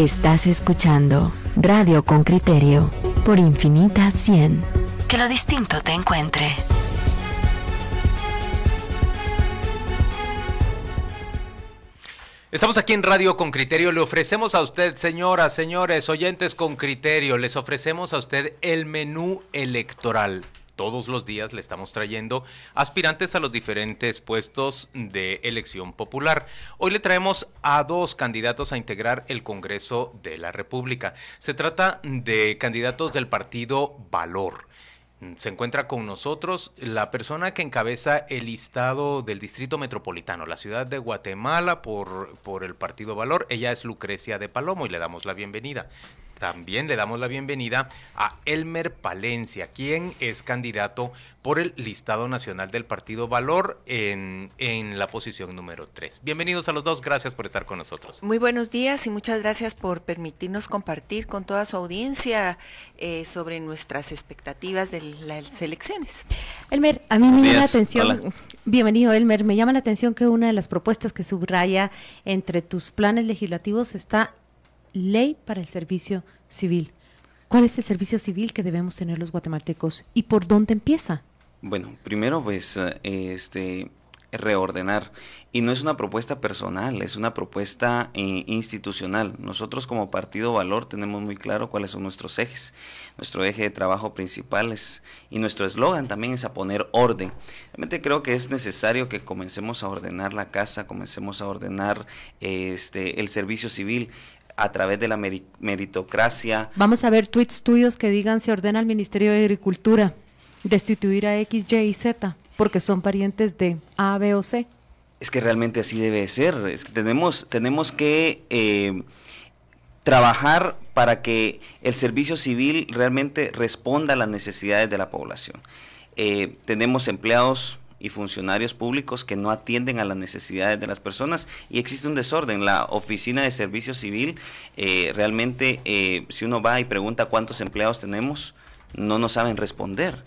Estás escuchando Radio con Criterio por Infinita 100. Que lo distinto te encuentre. Estamos aquí en Radio con Criterio. Le ofrecemos a usted, señoras, señores, oyentes con criterio, les ofrecemos a usted el menú electoral todos los días le estamos trayendo aspirantes a los diferentes puestos de elección popular. Hoy le traemos a dos candidatos a integrar el Congreso de la República. Se trata de candidatos del partido Valor. Se encuentra con nosotros la persona que encabeza el listado del Distrito Metropolitano, la ciudad de Guatemala, por, por el Partido Valor. Ella es Lucrecia de Palomo y le damos la bienvenida. También le damos la bienvenida a Elmer Palencia, quien es candidato por el listado nacional del Partido Valor en, en la posición número 3. Bienvenidos a los dos, gracias por estar con nosotros. Muy buenos días y muchas gracias por permitirnos compartir con toda su audiencia eh, sobre nuestras expectativas de las elecciones. Elmer, a mí me llama la atención, bienvenido Elmer, me llama la atención que una de las propuestas que subraya entre tus planes legislativos está ley para el servicio civil. ¿Cuál es el servicio civil que debemos tener los guatemaltecos y por dónde empieza? Bueno, primero pues este reordenar y no es una propuesta personal, es una propuesta eh, institucional. Nosotros como Partido Valor tenemos muy claro cuáles son nuestros ejes. Nuestro eje de trabajo principal es, y nuestro eslogan también es a poner orden. Realmente creo que es necesario que comencemos a ordenar la casa, comencemos a ordenar este el servicio civil a través de la meritocracia. Vamos a ver tweets tuyos que digan se ordena al Ministerio de Agricultura destituir a X, Y y Z porque son parientes de A, B o C. Es que realmente así debe ser. Es que tenemos, tenemos que eh, trabajar para que el servicio civil realmente responda a las necesidades de la población. Eh, tenemos empleados y funcionarios públicos que no atienden a las necesidades de las personas y existe un desorden. La oficina de servicio civil, eh, realmente, eh, si uno va y pregunta cuántos empleados tenemos, no nos saben responder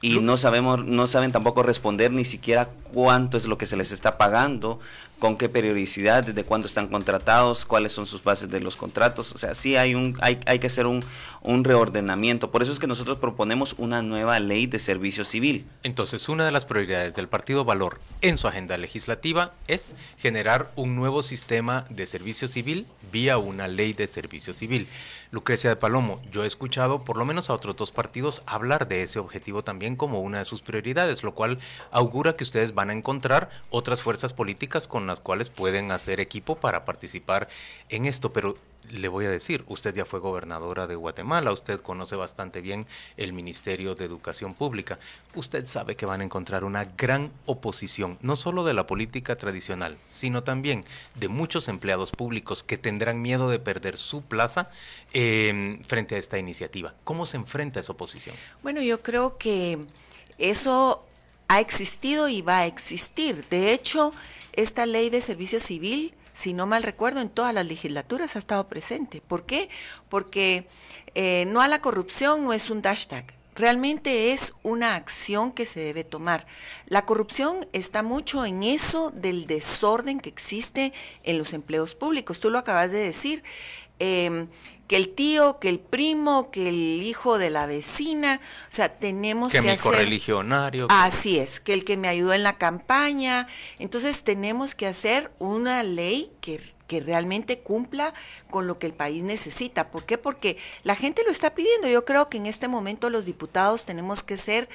y no sabemos no saben tampoco responder ni siquiera cuánto es lo que se les está pagando con qué periodicidad desde cuándo están contratados cuáles son sus bases de los contratos. O sea sí hay un hay, hay que hacer un, un reordenamiento. Por eso es que nosotros proponemos una nueva ley de servicio civil. Entonces una de las prioridades del partido Valor en su agenda legislativa es generar un nuevo sistema de servicio civil vía una ley de servicio civil. Lucrecia de Palomo yo he escuchado por lo menos a otros dos partidos hablar de ese objetivo también como una de sus prioridades, lo cual augura que ustedes van a encontrar otras fuerzas políticas con las cuales pueden hacer equipo para participar en esto. Pero le voy a decir, usted ya fue gobernadora de Guatemala, usted conoce bastante bien el Ministerio de Educación Pública, usted sabe que van a encontrar una gran oposición, no solo de la política tradicional, sino también de muchos empleados públicos que tendrán miedo de perder su plaza eh, frente a esta iniciativa. ¿Cómo se enfrenta esa oposición? Bueno, yo creo que eso ha existido y va a existir. De hecho, esta ley de servicio civil si no mal recuerdo, en todas las legislaturas ha estado presente. ¿Por qué? Porque eh, no a la corrupción no es un hashtag. Realmente es una acción que se debe tomar. La corrupción está mucho en eso del desorden que existe en los empleos públicos. Tú lo acabas de decir. Em, que el tío, que el primo, que el hijo de la vecina, o sea, tenemos que, que mi correligionario. Así es, que el que me ayudó en la campaña. Entonces tenemos que hacer una ley que, que realmente cumpla con lo que el país necesita. ¿Por qué? Porque la gente lo está pidiendo. Yo creo que en este momento los diputados tenemos que ser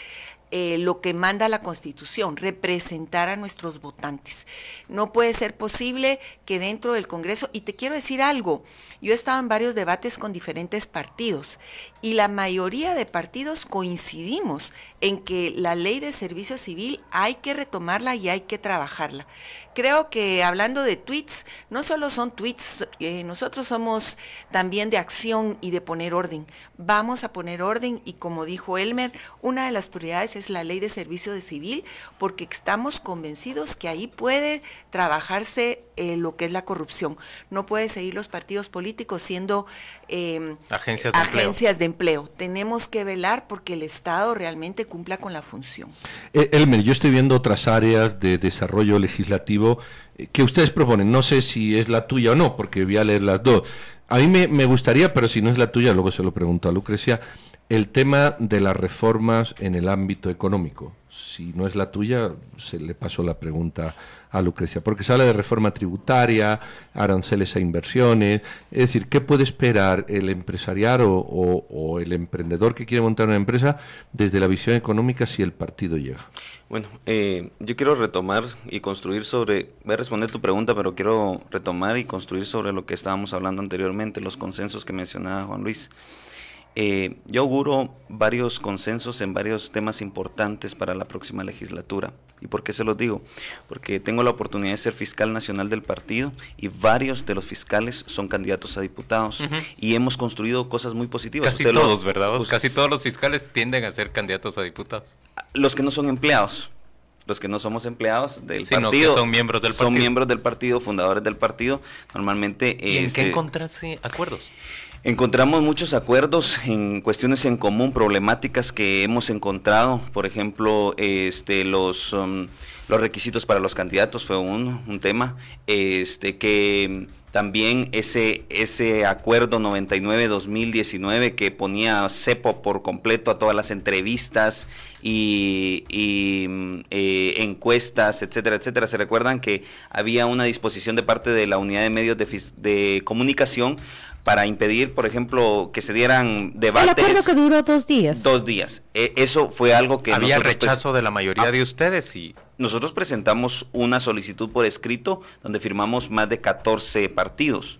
eh, lo que manda la Constitución, representar a nuestros votantes. No puede ser posible que dentro del Congreso, y te quiero decir algo, yo he estado en varios debates con diferentes partidos y la mayoría de partidos coincidimos en que la ley de servicio civil hay que retomarla y hay que trabajarla. Creo que hablando de tweets, no solo son tweets, eh, nosotros somos también de acción y de poner orden. Vamos a poner orden y como dijo Elmer, una de las prioridades es la ley de servicio de civil porque estamos convencidos que ahí puede trabajarse eh, lo que es la corrupción. No puede seguir los partidos políticos siendo em, agencias, de, agencias de empleo. Tenemos que velar porque el Estado realmente cumpla con la función. Eh, Elmer, yo estoy viendo otras áreas de desarrollo legislativo eh, que ustedes proponen. No sé si es la tuya o no, porque voy a leer las dos. A mí me, me gustaría, pero si no es la tuya, luego se lo pregunto a Lucrecia, el tema de las reformas en el ámbito económico. Si no es la tuya, se le paso la pregunta a Lucrecia, porque se habla de reforma tributaria, aranceles a inversiones, es decir, ¿qué puede esperar el empresariado o, el emprendedor que quiere montar una empresa desde la visión económica si el partido llega? Bueno, eh, yo quiero retomar y construir sobre, voy a responder tu pregunta, pero quiero retomar y construir sobre lo que estábamos hablando anteriormente, los consensos que mencionaba Juan Luis. Eh, yo auguro varios consensos en varios temas importantes para la próxima legislatura. ¿Y por qué se los digo? Porque tengo la oportunidad de ser fiscal nacional del partido y varios de los fiscales son candidatos a diputados y hemos construido cosas muy positivas. Casi todos, ¿verdad? Pues, Casi todos los fiscales tienden a ser candidatos a diputados. Los que no son empleados los que no somos empleados del partido. son miembros del partido. Son miembros del partido, fundadores del partido. Normalmente. ¿Y en qué este, encontrarse acuerdos? Encontramos muchos acuerdos en cuestiones en común, problemáticas que hemos encontrado, por ejemplo, este, los, um, los requisitos para los candidatos fue un, un tema, este, que también ese, ese acuerdo 99-2019 que ponía CEPO por completo a todas las entrevistas y, eh, encuestas, etcétera, etcétera. Se recuerdan que había una disposición de parte de la unidad de medios de comunicación para impedir, por ejemplo, que se dieran debates. El acuerdo que duró dos días. Dos días. E, eso fue algo que... Había rechazo de la mayoría de ustedes y... Nosotros presentamos una solicitud por escrito donde firmamos más de 14 partidos.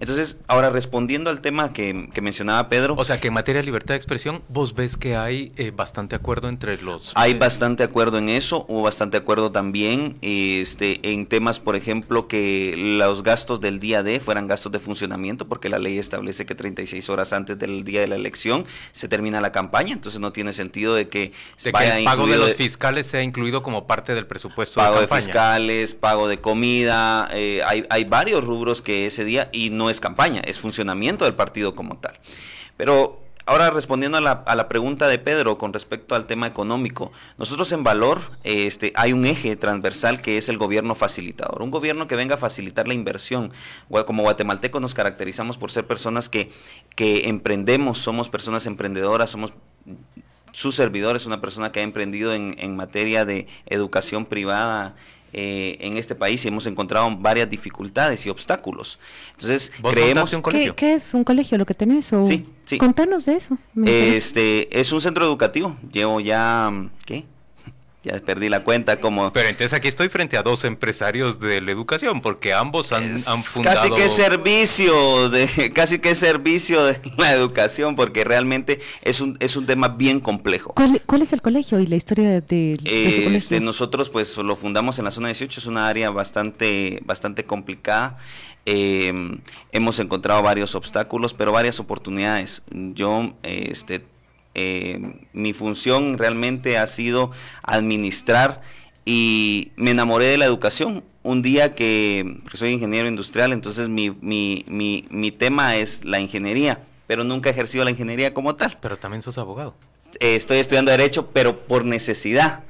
Entonces, ahora respondiendo al tema que, mencionaba Pedro. O sea, que en materia de libertad de expresión, vos ves que hay eh, bastante acuerdo entre los... Hay bastante acuerdo en eso, hubo bastante acuerdo también este, en temas, por ejemplo, que los gastos del día D fueran gastos de funcionamiento, porque la ley establece que 36 horas antes del día de la elección se termina la campaña, entonces no tiene sentido de que... De que el pago de los fiscales sea incluido como parte del presupuesto pago de campaña. de fiscales, pago de comida, eh, hay, hay varios rubros que ese día, y no es campaña, es funcionamiento del partido como tal. Pero ahora respondiendo a la, pregunta de Pedro con respecto al tema económico, nosotros en Valor este, hay un eje transversal que es el gobierno facilitador, un gobierno que venga a facilitar la inversión. Como guatemaltecos nos caracterizamos por ser personas que, que emprendemos, somos personas emprendedoras, somos su servidor es una persona que ha emprendido en, en materia de educación privada eh, en este país y hemos encontrado varias dificultades y obstáculos. Entonces, creemos... Un colegio? ¿Qué, es un colegio lo que tenés? O... Sí, sí. Contanos de eso. Este, es un centro educativo. Llevo ya, ¿qué? Ya perdí la cuenta como... Pero entonces aquí estoy frente a dos empresarios de la educación, porque ambos han, fundado... Casi que servicio, de, casi que servicio de la educación, porque realmente es un, es un tema bien complejo. ¿Cuál, es el colegio y la historia de, de, este, Nosotros pues lo fundamos en la zona 18, es una área bastante, bastante complicada. Eh, hemos encontrado varios obstáculos, pero varias oportunidades. Yo, este eh, mi función realmente ha sido administrar y me enamoré de la educación. Un día que soy ingeniero industrial, entonces mi, mi, mi, mi, tema es la ingeniería, pero nunca he ejercido la ingeniería como tal. Pero también sos abogado. Eh, estoy estudiando derecho, pero por necesidad,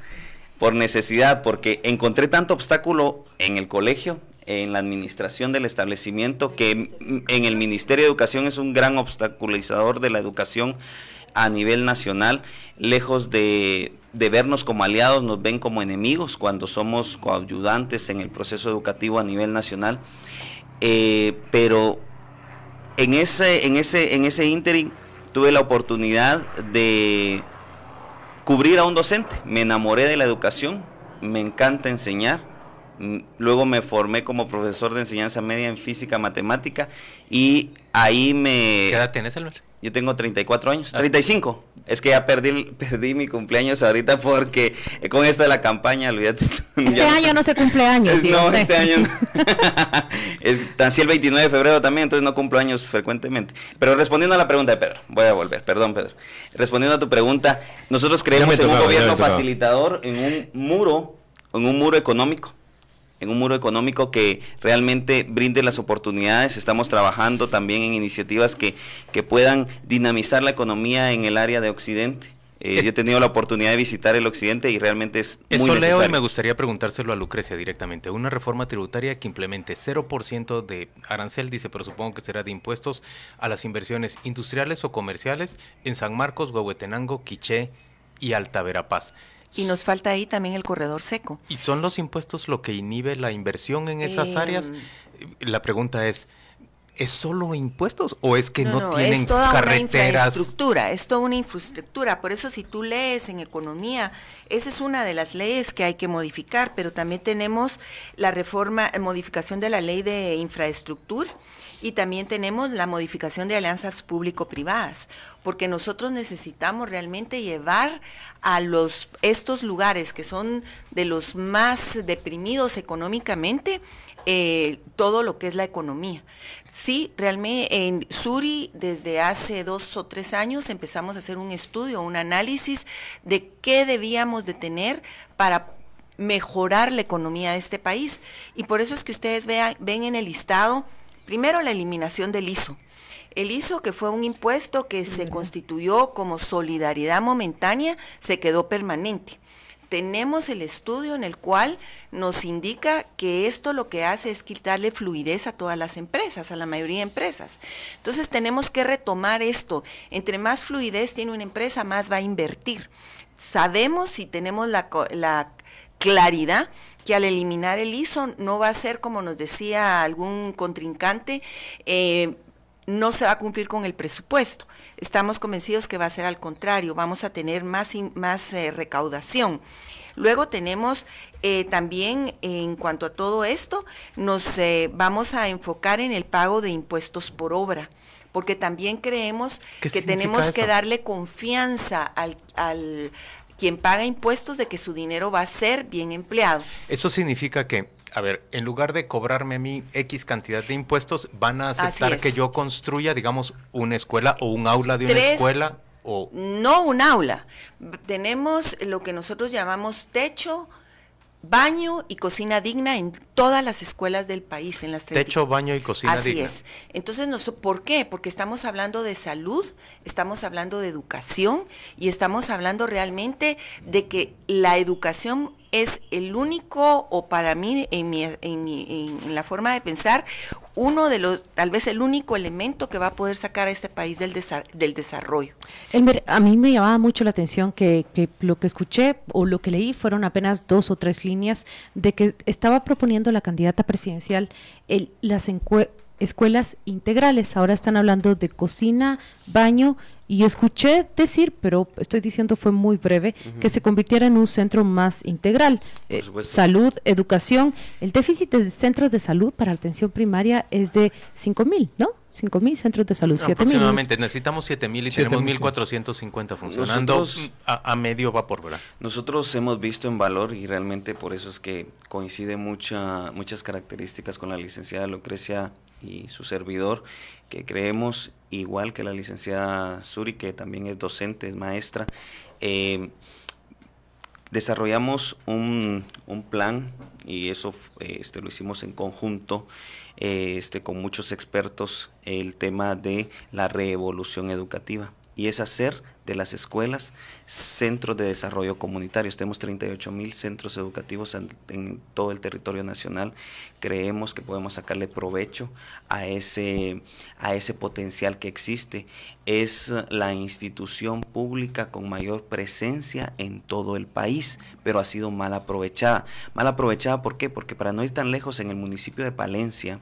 por necesidad, porque encontré tanto obstáculo en el colegio, en la administración del establecimiento, que en el Ministerio de Educación es un gran obstaculizador de la educación a nivel nacional, lejos de, vernos como aliados, nos ven como enemigos cuando somos coayudantes en el proceso educativo a nivel nacional. Eh, pero en ese, en ese, en ese interim tuve la oportunidad de cubrir a un docente. Me enamoré de la educación, me encanta enseñar. Mm, luego me formé como profesor de enseñanza media en física matemática y ahí me... ¿Qué edad tienes, Albert? Yo tengo 34 años, 35. Ah. Es que ya perdí, perdí mi cumpleaños ahorita porque eh, con esto de la campaña, olvídate. Este año no se cumple años. no, este año no. es así el 29 de febrero también, entonces no cumplo años frecuentemente. Pero respondiendo a la pregunta de Pedro, voy a volver, perdón Pedro. Respondiendo a tu pregunta, nosotros creemos en un gobierno facilitador, en un muro, en un muro económico en un muro económico que realmente brinde las oportunidades. Estamos trabajando también en iniciativas que, que puedan dinamizar la economía en el área de Occidente. Eh, yo he tenido la oportunidad de visitar el occidente y realmente es Eso muy leo y me gustaría preguntárselo a Lucrecia directamente. Una reforma tributaria que implemente 0% de arancel, dice, pero supongo que será de impuestos a las inversiones industriales o comerciales en San Marcos, Huehuetenango, Quiché y Alta Verapaz. Y nos falta ahí también el corredor seco. ¿Y son los impuestos lo que inhibe la inversión en esas áreas? Em, la pregunta es, ¿Es solo impuestos o es que no, no, no es toda Una infraestructura, es toda una infraestructura. Por eso si tú lees en economía, esa es una de las leyes que hay que modificar, pero también tenemos la reforma, eh, modificación de la ley de infraestructura y también tenemos la modificación de alianzas público-privadas, porque nosotros necesitamos realmente llevar a los estos lugares que son de los más deprimidos económicamente eh, todo lo que es la economía. Sí, realmente en Suri desde hace dos o tres años empezamos a hacer un estudio, un análisis de qué debíamos de tener para mejorar la economía de este país. Y por eso es que ustedes vean, ven en el listado, primero la eliminación del ISO. El ISO, que fue un impuesto que se constituyó como solidaridad momentánea, se quedó permanente tenemos el estudio en el cual nos indica que esto lo que hace es quitarle fluidez a todas las empresas, a la mayoría de empresas. Entonces tenemos que retomar esto. Entre más fluidez tiene una empresa, más va a invertir. Sabemos si tenemos la, claridad que al eliminar el ISO no va a ser, como nos decía algún contrincante, eh, no se va a cumplir con el presupuesto. Estamos convencidos que va a ser al contrario, vamos a tener más, más eh, recaudación. Luego tenemos eh, también en cuanto a todo esto, nos vamos a enfocar en el pago de impuestos por obra, porque también creemos que tenemos que darle confianza al, al quien paga impuestos de que su dinero va a ser bien empleado. Eso significa que a ver, en lugar de cobrarme a mí X cantidad de impuestos, van a aceptar que yo construya, digamos, una escuela o un aula de una escuela o... No un aula. Tenemos lo que nosotros llamamos techo, baño y cocina digna en todas las escuelas del país, en las Techo, baño y cocina digna. Así es. Entonces, ¿por qué? Porque estamos hablando de salud, estamos hablando de educación y estamos hablando realmente de que la educación es el único, o para mí, en, mi, en, la forma de pensar, uno de los, tal vez el único elemento que va a poder sacar a este país del, del desarrollo. Elmer, a mí me llamaba mucho la atención que, que, lo que escuché o lo que leí fueron apenas dos o tres líneas de que estaba proponiendo la candidata presidencial el, las escuelas integrales. Ahora están hablando de cocina, baño y escuché decir, pero estoy diciendo fue muy breve, que se convirtiera en un centro más integral. Eh, salud, educación. El déficit de centros de salud para atención primaria es de 5 mil, ¿no? 5 mil centros de salud, 7 mil. Aproximadamente, necesitamos 7 mil y tenemos 1.450 funcionando a, medio vapor, ¿verdad? Nosotros hemos visto en valor y realmente por eso es que coincide mucha, muchas características con la licenciada Lucrecia y su servidor, que creemos igual que la licenciada Suri, que también es docente, es maestra, eh, desarrollamos un, un, plan y eso este, lo hicimos en conjunto eh, este, con muchos expertos, el tema de la revolución educativa y es hacer de las escuelas centros de desarrollo comunitario. Tenemos 38 mil centros educativos en, todo el territorio nacional. Creemos que podemos sacarle provecho a ese, a ese potencial que existe. Es la institución pública con mayor presencia en todo el país, pero ha sido mal aprovechada. Mal aprovechada, ¿por qué? Porque para no ir tan lejos, en el municipio de Palencia,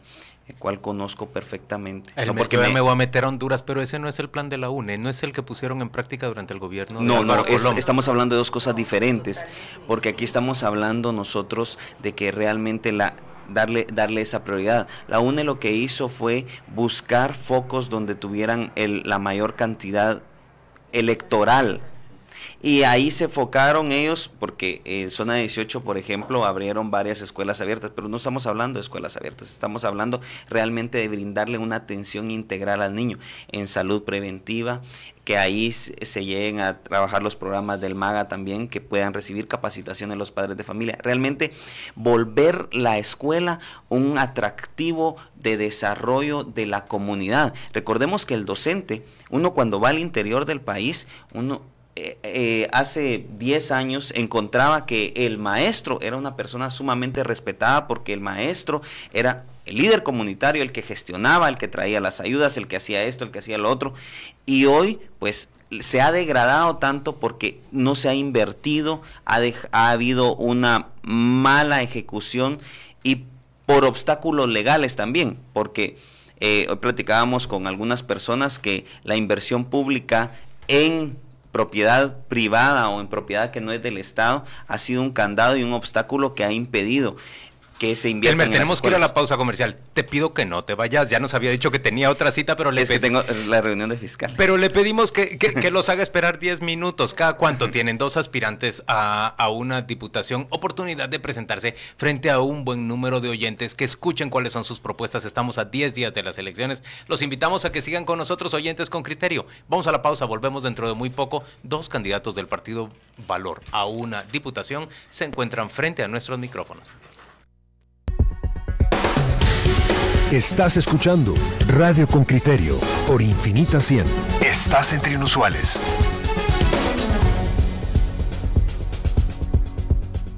el cual conozco perfectamente. no porque me... voy a meter a Honduras, pero ese no es el plan de la UNE, no es el que pusieron en práctica durante el gobierno. No, no, estamos hablando de dos cosas diferentes, porque aquí estamos hablando nosotros de que realmente la darle darle esa prioridad. La UNE lo que hizo fue buscar focos donde tuvieran el, la mayor cantidad electoral y ahí se enfocaron ellos, porque en zona 18, por ejemplo, abrieron varias escuelas abiertas, pero no estamos hablando de escuelas abiertas, estamos hablando realmente de brindarle una atención integral al niño en salud preventiva, que ahí se lleguen a trabajar los programas del MAGA también, que puedan recibir capacitación en los padres de familia. Realmente volver la escuela un atractivo de desarrollo de la comunidad. Recordemos que el docente, uno cuando va al interior del país, uno eh, eh, hace 10 años encontraba que el maestro era una persona sumamente respetada porque el maestro era el líder comunitario, el que gestionaba, el que traía las ayudas, el que hacía esto, el que hacía lo otro. Y hoy, pues, se ha degradado tanto porque no se ha invertido, ha, ha habido una mala ejecución y por obstáculos legales también, porque eh, hoy platicábamos con algunas personas que la inversión pública en propiedad privada o en propiedad que no es del Estado ha sido un candado y un obstáculo que ha impedido que se invierta en tenemos que ir a la pausa comercial. Te pido que no te vayas. Ya nos había dicho que tenía otra cita, pero le es que tengo la reunión de fiscal. Pero le pedimos que, que, los haga esperar 10 minutos. ¿Cada cuánto tienen dos aspirantes a, a, una diputación? Oportunidad de presentarse frente a un buen número de oyentes que escuchen cuáles son sus propuestas. Estamos a 10 días de las elecciones. Los invitamos a que sigan con nosotros, oyentes con criterio. Vamos a la pausa, volvemos dentro de muy poco. Dos candidatos del partido Valor a una diputación se encuentran frente a nuestros micrófonos. Estás escuchando Radio con Criterio por Infinita 100. Estás entre inusuales.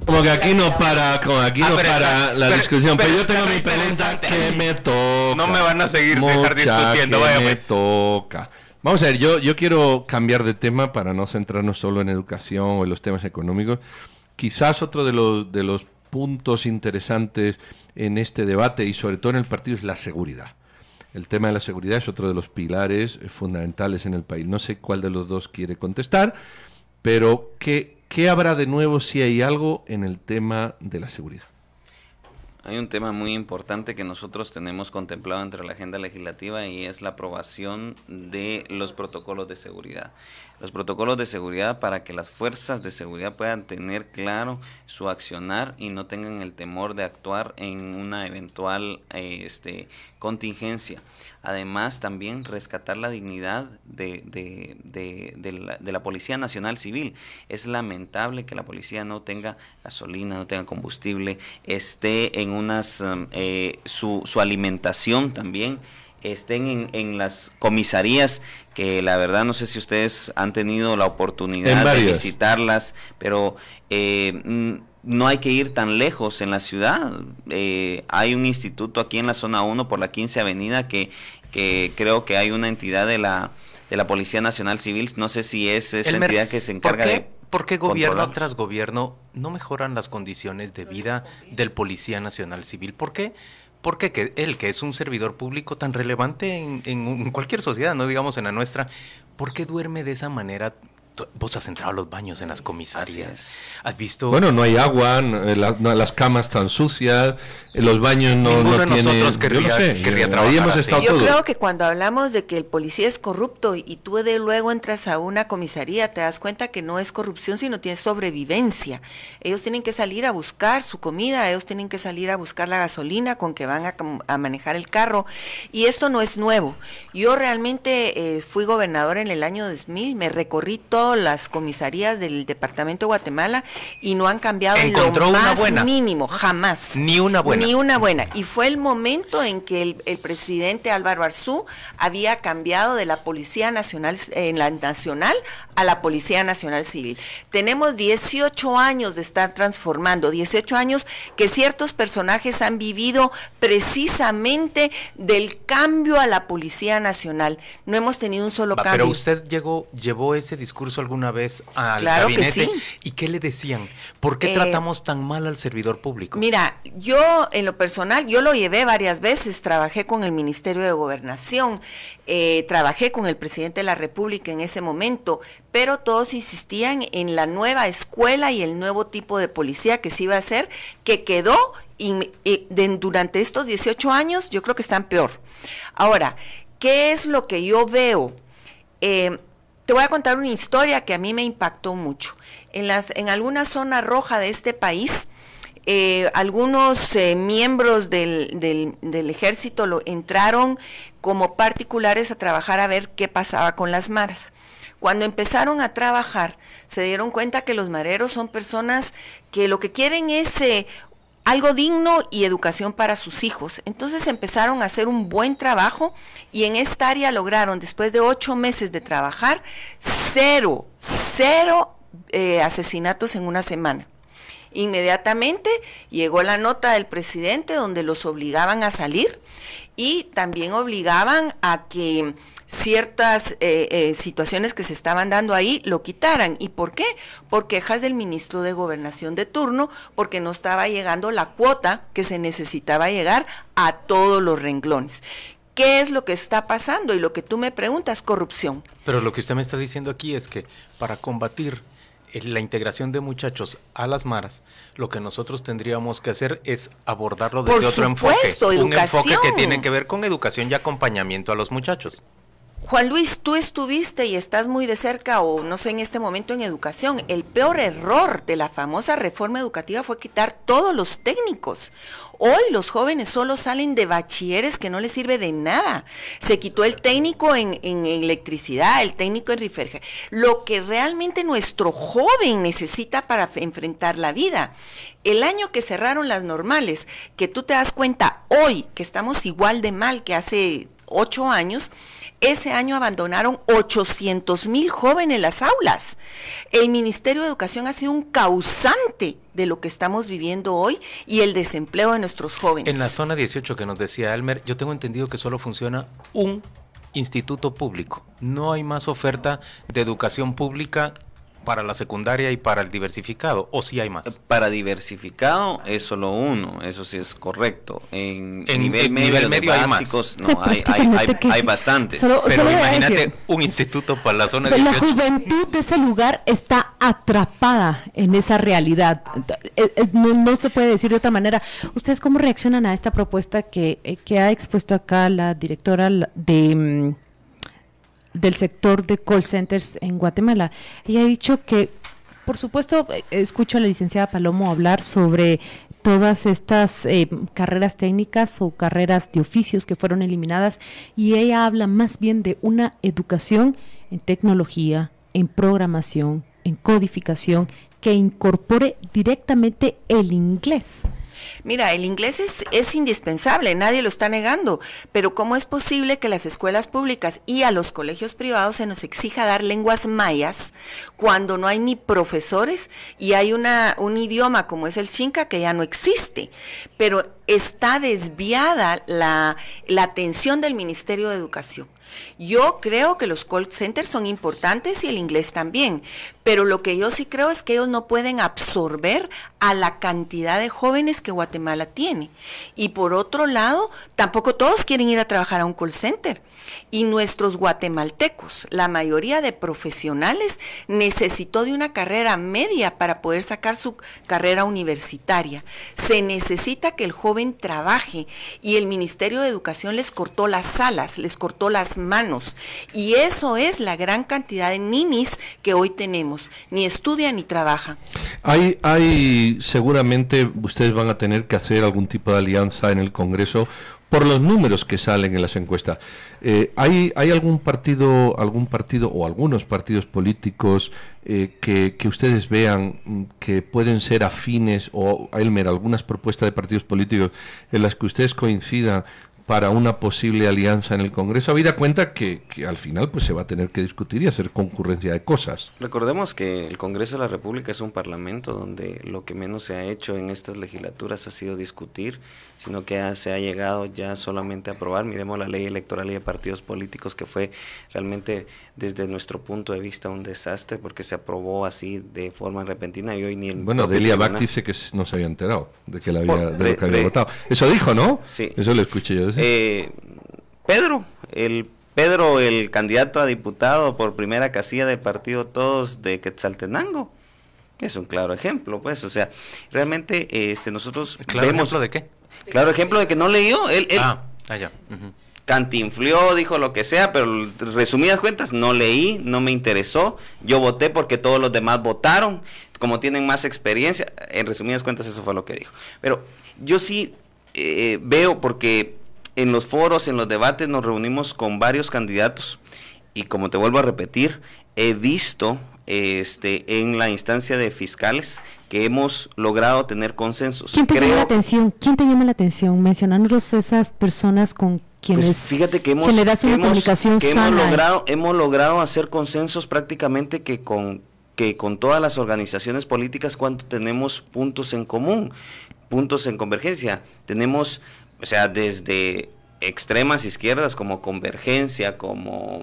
Como que aquí no para, como aquí ah, no para la discusión. Pero, yo tengo mi pregunta que me toca. No me van a seguir dejar discutiendo, vaya me pues. toca. Vamos a ver, yo, yo quiero cambiar de tema para no centrarnos solo en educación o en los temas económicos. Quizás otro de los, de los puntos interesantes en este debate y sobre todo en el partido es la seguridad. El tema de la seguridad es otro de los pilares fundamentales en el país. No sé cuál de los dos quiere contestar, pero ¿qué, qué habrá de nuevo si hay algo en el tema de la seguridad? Hay un tema muy importante que nosotros tenemos contemplado entre la agenda legislativa y es la aprobación de los protocolos de seguridad los protocolos de seguridad para que las fuerzas de seguridad puedan tener claro su accionar y no tengan el temor de actuar en una eventual este, contingencia. Además, también rescatar la dignidad de, la, Policía Nacional Civil. Es lamentable que la policía no tenga gasolina, no tenga combustible, esté en unas, um, eh, su, su alimentación también estén en, las comisarías, que la verdad no sé si ustedes han tenido la oportunidad de visitarlas, pero eh, no hay que ir tan lejos en la ciudad. Eh, hay un instituto aquí en la zona 1 por la 15 Avenida que, que creo que hay una entidad de la, de la Policía Nacional Civil, no sé si es esta entidad que se encarga de... ¿Por qué gobierno tras gobierno no mejoran las condiciones de vida del Policía Nacional Civil? ¿Por qué? Porque que él, que es un servidor público tan relevante en, en, cualquier sociedad, no digamos en la nuestra, ¿por qué duerme de esa manera vos has entrado a los baños en las comisarias. ¿Has visto? Bueno, no hay agua, eh, las camas están sucias, eh, los baños no, no tienen... nosotros querría, yo Yo creo que cuando hablamos de que el policía es corrupto y tú de luego entras a una comisaría, te das cuenta que no es corrupción, sino tiene sobrevivencia. Ellos tienen que salir a buscar su comida, ellos tienen que salir a buscar la gasolina con que van a, manejar el carro. Y esto no es nuevo. Yo realmente eh, fui gobernador en el año 2000, me recorrí todo las comisarías del departamento de Guatemala y no han cambiado lo más mínimo, jamás. Ni una buena. Ni una buena. Y fue el momento en que el, presidente Álvaro Arzú había cambiado de la Policía Nacional, en la Nacional a la Policía Nacional Civil. Tenemos 18 años de estar transformando, 18 años que ciertos personajes han vivido precisamente del cambio a la Policía Nacional. No hemos tenido un solo cambio. Pero usted llegó, llevó ese discurso alguna vez al gabinete? ¿Y qué le decían? ¿Por qué eh, tratamos tan mal al servidor público? Mira, yo en lo personal, yo lo llevé varias veces, trabajé con el Ministerio de Gobernación, eh, trabajé con el presidente de la República en ese momento, pero todos insistían en la nueva escuela y el nuevo tipo de policía que se iba a hacer, que quedó y, durante estos 18 años, yo creo que están peor. Ahora, ¿qué es lo que yo veo? Eh, te voy a contar una historia que a mí me impactó mucho. En, las, en alguna zona roja de este país, eh, algunos eh, miembros del, del, ejército lo, entraron como particulares a trabajar a ver qué pasaba con las maras. Cuando empezaron a trabajar, se dieron cuenta que los mareros son personas que lo que quieren es eh, algo digno y educación para sus hijos. Entonces empezaron a hacer un buen trabajo y en esta área lograron, después de ocho meses de trabajar, cero, cero eh, asesinatos en una semana. Inmediatamente llegó la nota del presidente donde los obligaban a salir y también obligaban a que ciertas eh, eh, situaciones que se estaban dando ahí lo quitaran. ¿Y por qué? Por quejas del ministro de Gobernación de turno, porque no estaba llegando la cuota que se necesitaba llegar a todos los renglones. ¿Qué es lo que está pasando? Y lo que tú me preguntas, corrupción. Pero lo que usted me está diciendo aquí es que para combatir la integración de muchachos a las maras, lo que nosotros tendríamos que hacer es abordarlo desde otro enfoque. Un enfoque que tiene que ver con educación y acompañamiento a los muchachos. Juan Luis, tú estuviste y estás muy de cerca o no sé en este momento en educación. El peor error de la famosa reforma educativa fue quitar todos los técnicos. Hoy los jóvenes solo salen de bachilleres que no les sirve de nada. Se quitó el técnico en, electricidad, el técnico en riferje. Lo que realmente nuestro joven necesita para enfrentar la vida. El año que cerraron las normales, que tú te das cuenta hoy que estamos igual de mal que hace ocho años, ese año abandonaron 800 mil jóvenes las aulas. El Ministerio de Educación ha sido un causante de lo que estamos viviendo hoy y el desempleo de nuestros jóvenes. En la zona 18 que nos decía Elmer, yo tengo entendido que solo funciona un instituto público. No hay más oferta de educación pública para la secundaria y para el diversificado, o si hay más? Para diversificado es solo uno, eso sí es correcto. En, nivel, medio, hay básicos, no, hay, hay, bastantes. Pero imagínate un instituto para la zona de La juventud de ese lugar está atrapada en esa realidad. Eh, eh, no, se puede decir de otra manera. ¿Ustedes cómo reaccionan a esta propuesta que, eh, que ha expuesto acá la directora de mm, del sector de call centers en Guatemala. Ella ha dicho que, por supuesto, escucho a la licenciada Palomo hablar sobre todas estas eh, carreras técnicas o carreras de oficios que fueron eliminadas y ella habla más bien de una educación en tecnología, en programación, en codificación, que incorpore directamente el inglés. Mira, el inglés es, indispensable, nadie lo está negando, pero ¿cómo es posible que las escuelas públicas y a los colegios privados se nos exija dar lenguas mayas cuando no hay ni profesores y hay un idioma como es el chinca que ya no existe? Pero está desviada la atención del Ministerio de Educación. Yo creo que los call centers son importantes y el inglés también, pero lo que yo sí creo es que ellos no pueden absorber a la cantidad de jóvenes que Guatemala tiene. Y por otro lado, tampoco todos quieren ir a trabajar a un call center. Y nuestros guatemaltecos, la mayoría de profesionales, necesitó de una carrera media para poder sacar su carrera universitaria. Se necesita que el joven trabaje y el Ministerio de Educación les cortó las alas, les cortó las manos. Y eso es la gran cantidad de ninis que hoy tenemos. Ni estudia ni trabaja. Hay, hay, seguramente ustedes van a tener que hacer algún tipo de alianza en el Congreso por los números que salen en las encuestas. Eh, ¿hay, ¿Hay algún partido, algún partido o algunos partidos políticos eh, que, que, ustedes vean mm, que pueden ser afines o, Elmer, algunas propuestas de partidos políticos en las que ustedes coincidan para una posible alianza en el Congreso, habida cuenta que, que, al final pues se va a tener que discutir y hacer concurrencia de cosas. Recordemos que el Congreso de la República es un parlamento donde lo que menos se ha hecho en estas legislaturas ha sido discutir, sino que se ha llegado ya solamente a aprobar. Miremos la ley electoral y de partidos políticos que fue realmente desde nuestro punto de vista un desastre porque se aprobó así de forma repentina y hoy ni el Bueno, Delia Bach dice que no se había enterado de que, la había, de, lo que había votado. Eso dijo, ¿no? Sí. Eso lo escuché yo decir. Eh, Pedro, el Pedro, el candidato a diputado por primera casilla de partido todos de Quetzaltenango. Es un claro ejemplo, pues, o sea, realmente este nosotros ¿Claro ejemplo de qué? Claro ejemplo de que no leyó. Él, ah, ah, ya. cantinflió, dijo lo que sea, pero resumidas cuentas, no leí, no me interesó. Yo voté porque todos los demás votaron, como tienen más experiencia. En resumidas cuentas, eso fue lo que dijo. Pero yo sí eh, veo, porque en los foros, en los debates, nos reunimos con varios candidatos y como te vuelvo a repetir, he visto este, en la instancia de fiscales que hemos logrado tener consensos. ¿Quién te llama la atención? ¿Quién te llama la atención? Mencionándolos esas personas con quienes pues fíjate que hemos, generas una comunicación sana. Hemos logrado, hemos logrado hacer consensos prácticamente que con que con todas las organizaciones políticas cuando tenemos puntos en común, puntos en convergencia. Tenemos, o sea, desde extremas izquierdas como Convergencia, como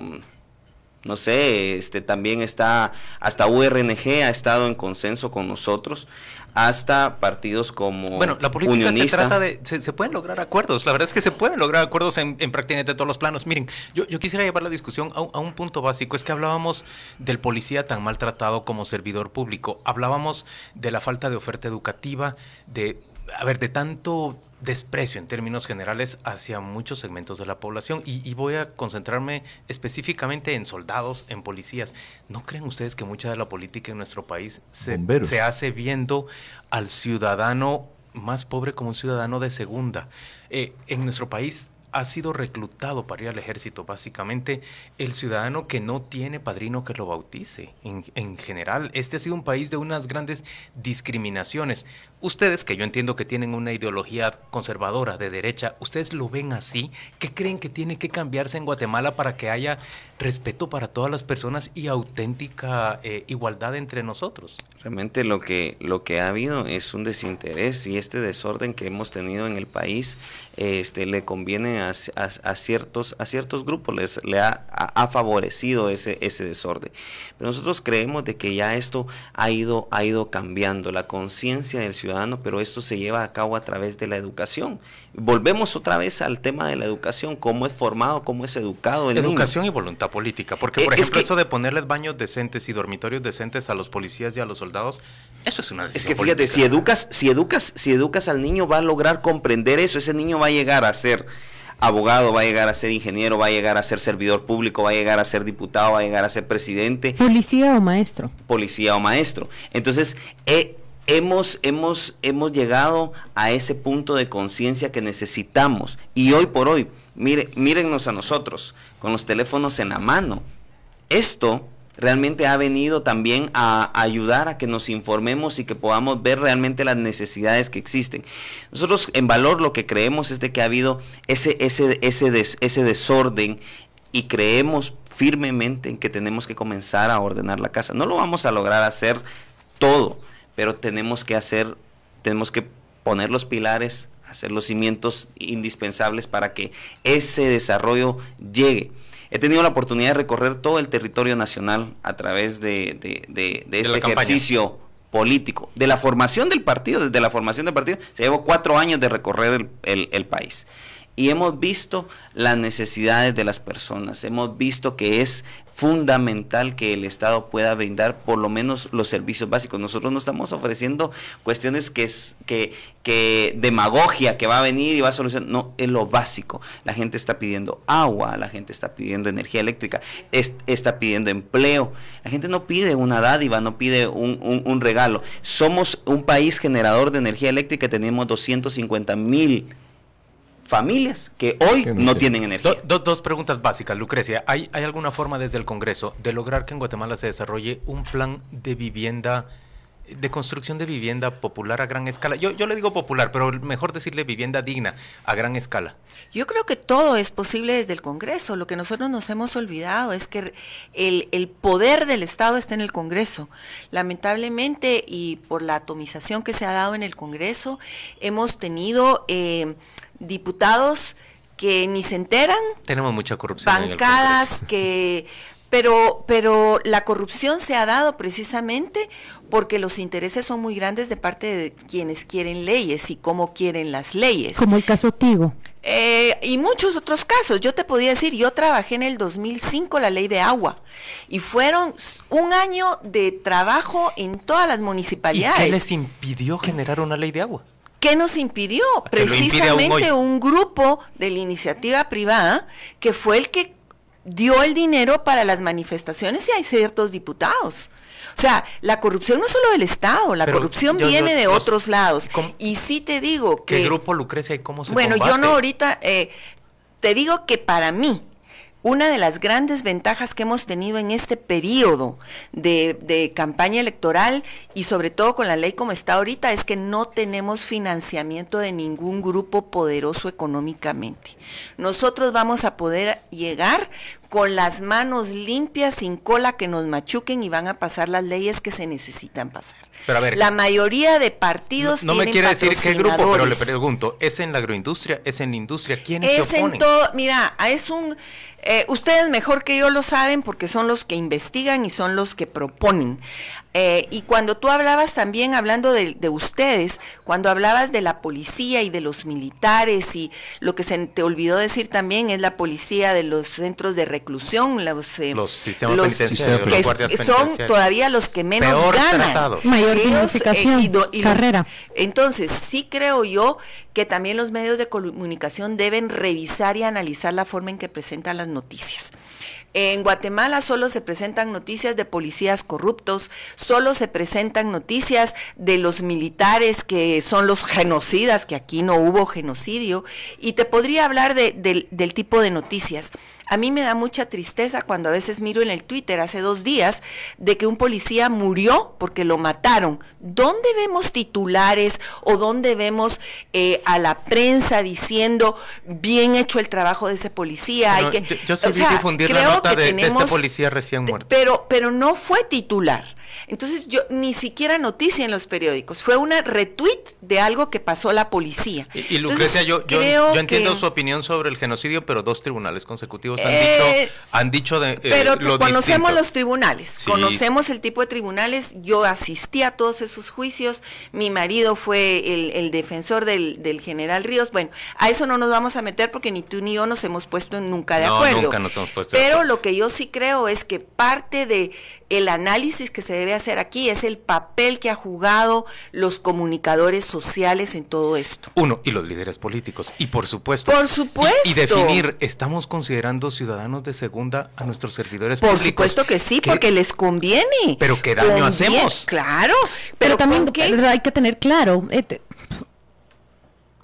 no sé, este también está, hasta URNG ha estado en consenso con nosotros, hasta partidos como Bueno, la política se trata de, se, pueden lograr acuerdos, la verdad es que se pueden lograr acuerdos en, prácticamente todos los planos. Miren, yo, yo quisiera llevar la discusión a, a, un punto básico, es que hablábamos del policía tan maltratado como servidor público, hablábamos de la falta de oferta educativa, de, a ver, de tanto desprecio en términos generales hacia muchos segmentos de la población y, voy a concentrarme específicamente en soldados, en policías. ¿No creen ustedes que mucha de la política en nuestro país se, se hace viendo al ciudadano más pobre como un ciudadano de segunda? Eh, en nuestro país ha sido reclutado para ir al ejército, básicamente el ciudadano que no tiene padrino que lo bautice. En, en, general, este ha sido un país de unas grandes discriminaciones. Ustedes, que yo entiendo que tienen una ideología conservadora de derecha, ¿ustedes lo ven así? ¿Qué creen que tiene que cambiarse en Guatemala para que haya respeto para todas las personas y auténtica eh, igualdad entre nosotros? Realmente lo que, lo que ha habido es un desinterés y este desorden que hemos tenido en el país este, le conviene a, ciertos, a ciertos grupos, les, le ha, ha, favorecido ese, ese desorden. Pero nosotros creemos de que ya esto ha ido, ha ido cambiando, la conciencia del ciudadano, pero esto se lleva a cabo a través de la educación. Volvemos otra vez al tema de la educación, cómo es formado, cómo es educado el Educación y voluntad política, porque por eh, ejemplo eso de ponerles baños decentes y dormitorios decentes a los policías y a los soldados, eso es una decisión Es que fíjate, si educas, si educas, si educas al niño va a lograr comprender eso, ese niño va a llegar a ser abogado, va a llegar a ser ingeniero, va a llegar a ser servidor público, va a llegar a ser diputado, va a llegar a ser presidente. Policía o maestro. Policía o maestro. Entonces, eh, hemos, hemos, hemos llegado a ese punto de conciencia que necesitamos. Y hoy por hoy, mire, mírennos a nosotros, con los teléfonos en la mano. Esto realmente ha venido también a ayudar a que nos informemos y que podamos ver realmente las necesidades que existen. Nosotros en valor lo que creemos es de que ha habido ese, ese, ese, ese desorden y creemos firmemente en que tenemos que comenzar a ordenar la casa. No lo vamos a lograr hacer todo, pero tenemos que hacer, tenemos que poner los pilares, hacer los cimientos indispensables para que ese desarrollo llegue. He tenido la oportunidad de recorrer todo el territorio nacional a través de, este ejercicio político, de la formación del partido, desde la formación del partido, se llevó cuatro años de recorrer el país y hemos visto las necesidades de las personas. Hemos visto que es fundamental que el Estado pueda brindar por lo menos los servicios básicos. Nosotros no estamos ofreciendo cuestiones que es que, que demagogia que va a venir y va a solucionar. No, es lo básico. La gente está pidiendo agua, la gente está pidiendo energía eléctrica, está pidiendo empleo. La gente no pide una dádiva, no pide un, un regalo. Somos un país generador de energía eléctrica, tenemos 250 mil familias que hoy no, tienen energía. dos preguntas básicas, Lucrecia. ¿Hay, ¿Hay alguna forma desde el Congreso de lograr que en Guatemala se desarrolle un plan de vivienda, de construcción de vivienda popular a gran escala? Yo, yo le digo popular, pero mejor decirle vivienda digna a gran escala. Yo creo que todo es posible desde el Congreso. Lo que nosotros nos hemos olvidado es que el, el poder del Estado está en el Congreso. Lamentablemente, y por la atomización que se ha dado en el Congreso, hemos tenido... Eh, diputados que ni se enteran. Tenemos mucha corrupción. Bancadas que... Pero, pero la corrupción se ha dado precisamente porque los intereses son muy grandes de parte de quienes quieren leyes y cómo quieren las leyes. Como el caso Tigo. Eh, y muchos otros casos. Yo te podía decir, yo trabajé en el 2005 la ley de agua y fueron un año de trabajo en todas las municipalidades. ¿Y qué les impidió generar una ley de agua? ¿Qué nos impidió? Precisamente un grupo de la iniciativa privada que fue el que dio el dinero para las manifestaciones y hay ciertos diputados. O sea, la corrupción no es solo del Estado, la corrupción viene de otros lados. Y sí te digo que... ¿Qué grupo Lucrecia y cómo se Bueno, yo no ahorita... Eh, te digo que para mí, una de las grandes ventajas que hemos tenido en este periodo de, campaña electoral y sobre todo con la ley como está ahorita es que no tenemos financiamiento de ningún grupo poderoso económicamente. Nosotros vamos a poder llegar con las manos limpias, sin cola que nos machuquen y van a pasar las leyes que se necesitan pasar. Pero a ver, la mayoría de partidos no, no me quiere decir qué grupo, pero le pregunto, ¿es en la agroindustria? ¿Es en la industria? ¿Quiénes es se oponen? en todo, mira, es un eh, ustedes mejor que yo lo saben porque son los que investigan y son los que proponen. Eh, y cuando tú hablabas también, hablando de, ustedes, cuando hablabas de la policía y de los militares y lo que se te olvidó decir también es la policía de los centros de reclusión, los, eh, los sistemas penitenciarios, que son todavía los que menos ganan. Mayor y, carrera. entonces, sí creo yo que también los medios de comunicación deben revisar y analizar la forma en que presentan las noticias. En Guatemala solo se presentan noticias de policías corruptos, solo se presentan noticias de los militares que son los genocidas, que aquí no hubo genocidio, y te podría hablar del tipo de noticias. A mí me da mucha tristeza cuando a veces miro en el Twitter hace dos días de que un policía murió porque lo mataron. ¿Dónde vemos titulares o dónde vemos eh, a la prensa diciendo bien hecho el trabajo de ese policía? Hay que, yo, sí vi difundir la nota de, de, este policía recién muerto. Pero, pero no fue titular. Entonces yo ni siquiera noticia en los periódicos, fue una retweet de algo que pasó la policía. Y, Lucrecia, yo, yo, entiendo su opinión sobre el genocidio, pero dos tribunales consecutivos han dicho, eh, han dicho de, eh, Pero conocemos los tribunales, conocemos el tipo de tribunales, yo asistí a todos esos juicios, mi marido fue el, defensor del, general Ríos, bueno, a eso no nos vamos a meter porque ni tú ni yo nos hemos puesto nunca de acuerdo. Nunca nos hemos puesto pero lo que yo sí creo es que parte de el análisis que se debe hacer aquí es el papel que ha jugado los comunicadores sociales en todo esto. Uno, y los líderes políticos. Y por supuesto. Por supuesto. Y, definir, ¿estamos considerando ciudadanos de segunda a nuestros servidores públicos? Por supuesto que sí, porque les conviene. Pero ¿qué daño hacemos? Claro. Pero, también hay que tener claro, eh,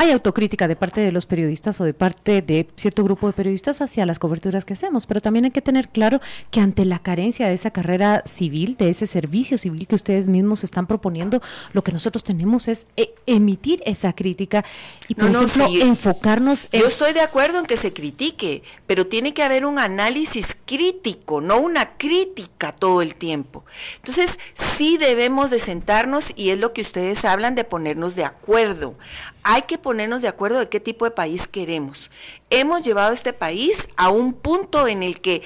hay autocrítica de parte de los periodistas o de parte de cierto grupo de periodistas hacia las coberturas que hacemos, pero también hay que tener claro que ante la carencia de esa carrera civil, de ese servicio civil que ustedes mismos están proponiendo, lo que nosotros tenemos es eh, emitir esa crítica y, por ejemplo, enfocarnos en... Yo estoy de acuerdo en que se critique, pero tiene que haber un análisis crítico, no una crítica todo el tiempo. Entonces, sí debemos de sentarnos y es lo que ustedes hablan de ponernos de acuerdo. Hay que ponernos de acuerdo de qué tipo de país queremos. Hemos llevado este país a un punto en el que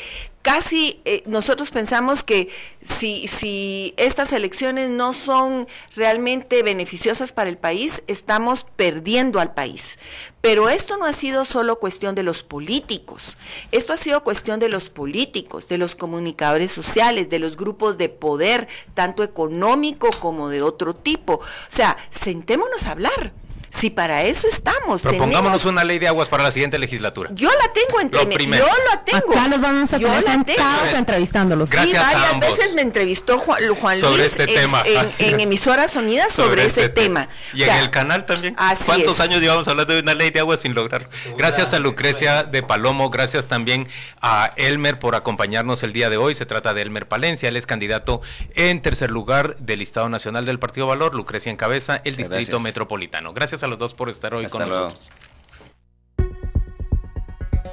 casi eh, nosotros pensamos que si, si estas elecciones no son realmente beneficiosas para el país, estamos perdiendo al país. Pero esto no ha sido solo cuestión de los políticos, esto ha sido cuestión de los políticos, de los comunicadores sociales, de los grupos de poder, tanto económico como de otro tipo. O sea, sentémonos a hablar. Si para eso estamos. Propongámonos una ley de aguas para la siguiente legislatura. Yo la tengo entre Yo la tengo. Acá los vamos a tener sentados entrevistándolos. Gracias sí, varias veces me entrevistó Juan, Juan sobre este tema. En, emisoras unidas sobre, ese este tema. Y en el canal también. ¿Cuántos años llevamos hablando de una ley de aguas sin lograr? Gracias a Lucrecia de Palomo, gracias también a Elmer por acompañarnos el día de hoy. Se trata de Elmer Palencia, él es candidato en tercer lugar del Listado Nacional del Partido Valor, Lucrecia en cabeza, el Distrito Metropolitano. Gracias a los dos por estar hoy con nosotros.